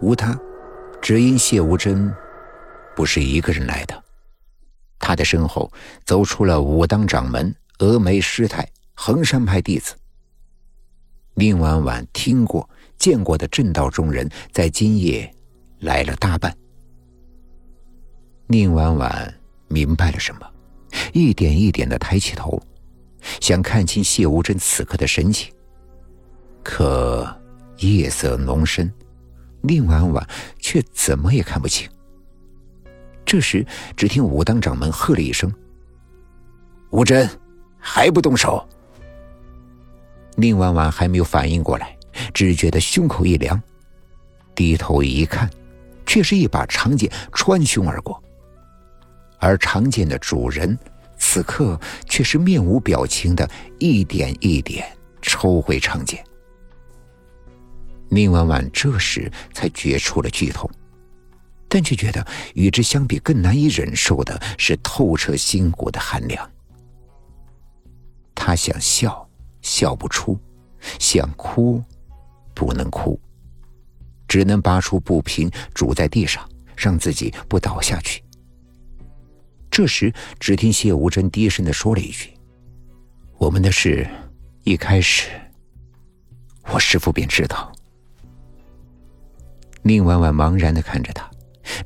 无他，只因谢无真不是一个人来的，他的身后走出了武当掌门峨眉师太、衡山派弟子。宁婉婉听过、见过的正道中人，在今夜来了大半。宁婉婉明白了什么，一点一点的抬起头，想看清谢无真此刻的神情。可夜色浓深，宁婉婉却怎么也看不清。这时，只听武当掌门喝了一声：“吴真，还不动手！”宁婉婉还没有反应过来，只觉得胸口一凉，低头一看，却是一把长剑穿胸而过。而长剑的主人，此刻却是面无表情的，一点一点抽回长剑。宁婉婉这时才觉出了剧痛，但却觉得与之相比更难以忍受的是透彻心骨的寒凉。他想笑，笑不出；想哭，不能哭，只能拔出布瓶拄在地上，让自己不倒下去。这时，只听谢无真低声的说了一句：“我们的事，一开始，我师父便知道。”宁婉婉茫然的看着他，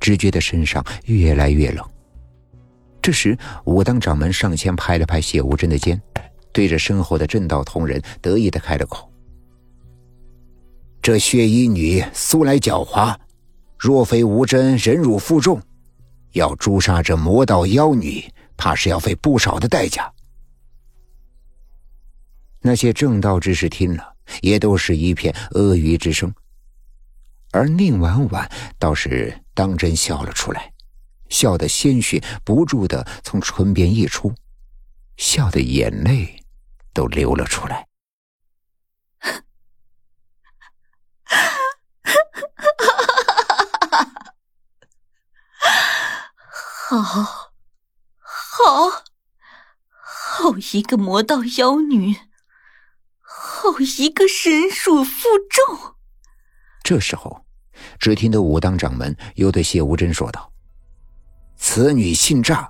只觉得身上越来越冷。这时，武当掌门上前拍了拍谢无真的肩，对着身后的正道同仁得意的开了口：“这血衣女素来狡猾，若非无真忍辱负重，要诛杀这魔道妖女，怕是要费不少的代价。”那些正道之士听了，也都是一片阿谀之声。而宁婉婉倒是当真笑了出来，笑得鲜血不住的从唇边溢出，笑的眼泪都流了出来。好，好，好一个魔道妖女，好一个忍辱负重。这时候，只听得武当掌门又对谢无真说道：“此女姓诈，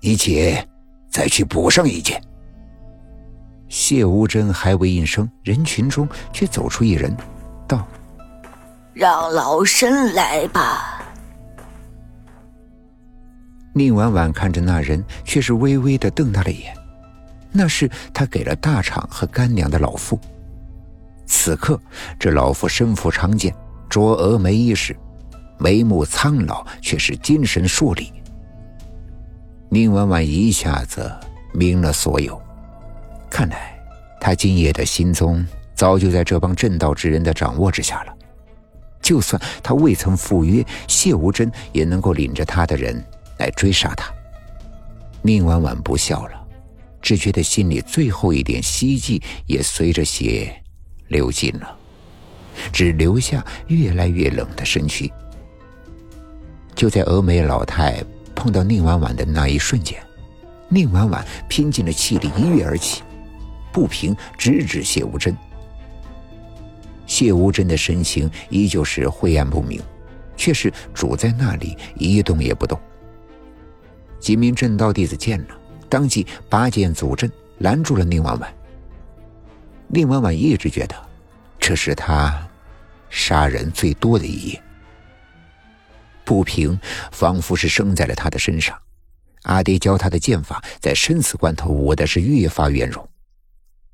你且再去补上一件。”谢无真还未应声，人群中却走出一人，道：“让老身来吧。”宁婉婉看着那人，却是微微的瞪大了眼，那是他给了大厂和干娘的老妇。此刻，这老妇身负长剑，着峨眉衣饰，眉目苍老，却是精神硕立。宁婉婉一下子明了所有，看来他今夜的行踪早就在这帮正道之人的掌握之下了。就算他未曾赴约，谢无真也能够领着他的人来追杀他。宁婉婉不笑了，只觉得心里最后一点希冀也随着血。流尽了，只留下越来越冷的身躯。就在峨眉老太碰到宁婉婉的那一瞬间，宁婉婉拼尽了气力一跃而起，不平直指谢无真。谢无真的神情依旧是晦暗不明，却是杵在那里一动也不动。几名正道弟子见了，当即拔剑阻阵，拦住了宁婉婉。宁婉婉一直觉得，这是他杀人最多的一夜。不平仿佛是生在了他的身上，阿爹教他的剑法，在生死关头舞的是越发圆融。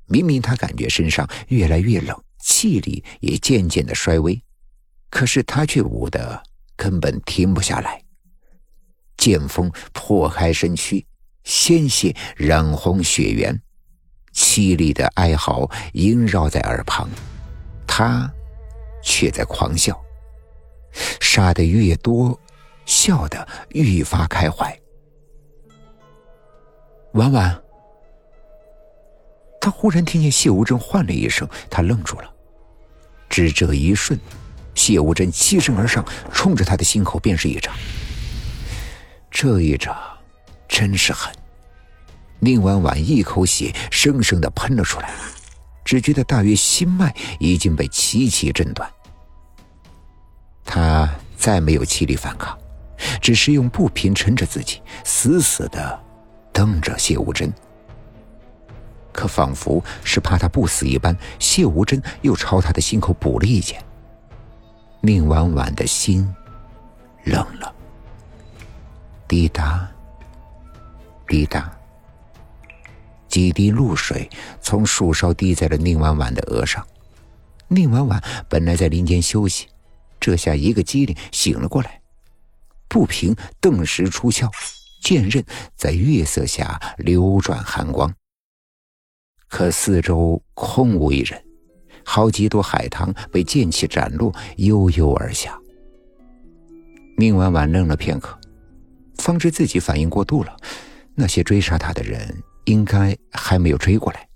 明明他感觉身上越来越冷，气力也渐渐的衰微，可是他却舞的根本停不下来。剑锋破开身躯，鲜血染红血缘。凄厉的哀嚎萦绕在耳旁，他却在狂笑，杀的越多，笑的愈发开怀。婉婉，他忽然听见谢无真唤了一声，他愣住了。只这一瞬，谢无真欺身而上，冲着他的心口便是一掌。这一掌真是狠。宁婉婉一口血生生的喷了出来，只觉得大约心脉已经被齐齐震断。他再没有气力反抗，只是用布品撑着自己，死死的瞪着谢无真。可仿佛是怕他不死一般，谢无真又朝他的心口补了一剑。宁婉婉的心冷了，滴答，滴答，几滴露水从树梢滴在了宁婉婉的额上。宁婉婉本来在林间休息，这下一个机灵醒了过来。不平顿时出鞘，剑刃在月色下流转寒光。可四周空无一人，好几朵海棠被剑气斩落，悠悠而下。宁婉婉愣了片刻，方知自己反应过度了，那些追杀他的人应该还没有追过来。